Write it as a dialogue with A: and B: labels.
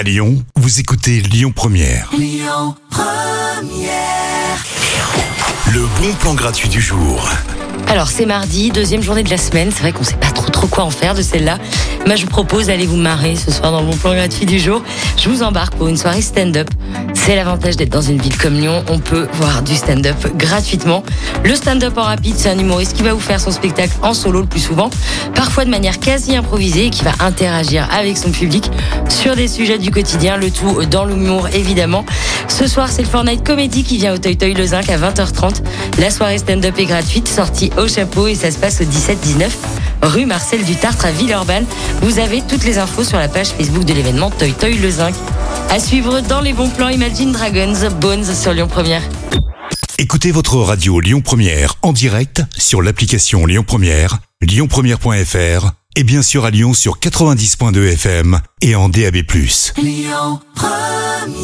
A: À Lyon, vous écoutez Lyon Première. Le bon plan gratuit du jour.
B: Alors c'est mardi, deuxième journée de la semaine. C'est vrai qu'on sait pas trop trop quoi en faire de celle-là. Moi je vous propose d'aller vous marrer ce soir dans le bon plan gratuit du jour. Je vous embarque pour une soirée stand-up. C'est l'avantage d'être dans une ville comme Lyon. On peut voir du stand-up gratuitement. Le stand-up en rapide, c'est un humoriste qui va vous faire son spectacle en solo le plus souvent, parfois de manière quasi improvisée et qui va interagir avec son public sur des sujets du quotidien, le tout dans l'humour évidemment. Ce soir, c'est le Fortnite Comedy qui vient au Toy Toy Le Zinc à 20h30. La soirée stand-up est gratuite, sortie au chapeau et ça se passe au 17-19 rue Marcel Dutartre à Villeurbanne. Vous avez toutes les infos sur la page Facebook de l'événement Toy Toy Le Zinc. À suivre dans les bons plans Imagine Dragons Bones sur Lyon Première.
A: Écoutez votre radio Lyon Première en direct sur l'application Lyon Première, lyonpremière.fr et bien sûr à Lyon sur 90.2 FM et en DAB+.
C: Lyon Première